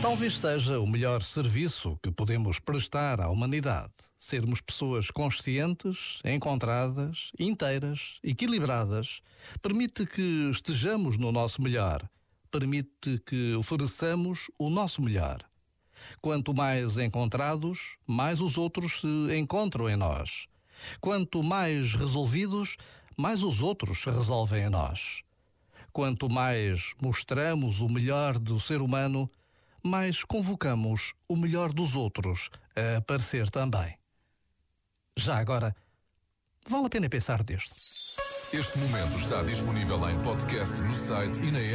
Talvez seja o melhor serviço que podemos prestar à humanidade. Sermos pessoas conscientes, encontradas, inteiras, equilibradas, permite que estejamos no nosso melhor, permite que ofereçamos o nosso melhor. Quanto mais encontrados, mais os outros se encontram em nós. Quanto mais resolvidos, mais os outros se resolvem em nós. Quanto mais mostramos o melhor do ser humano, mais convocamos o melhor dos outros a aparecer também. Já agora, vale a pena pensar deste. Este momento está disponível em podcast no site e na app.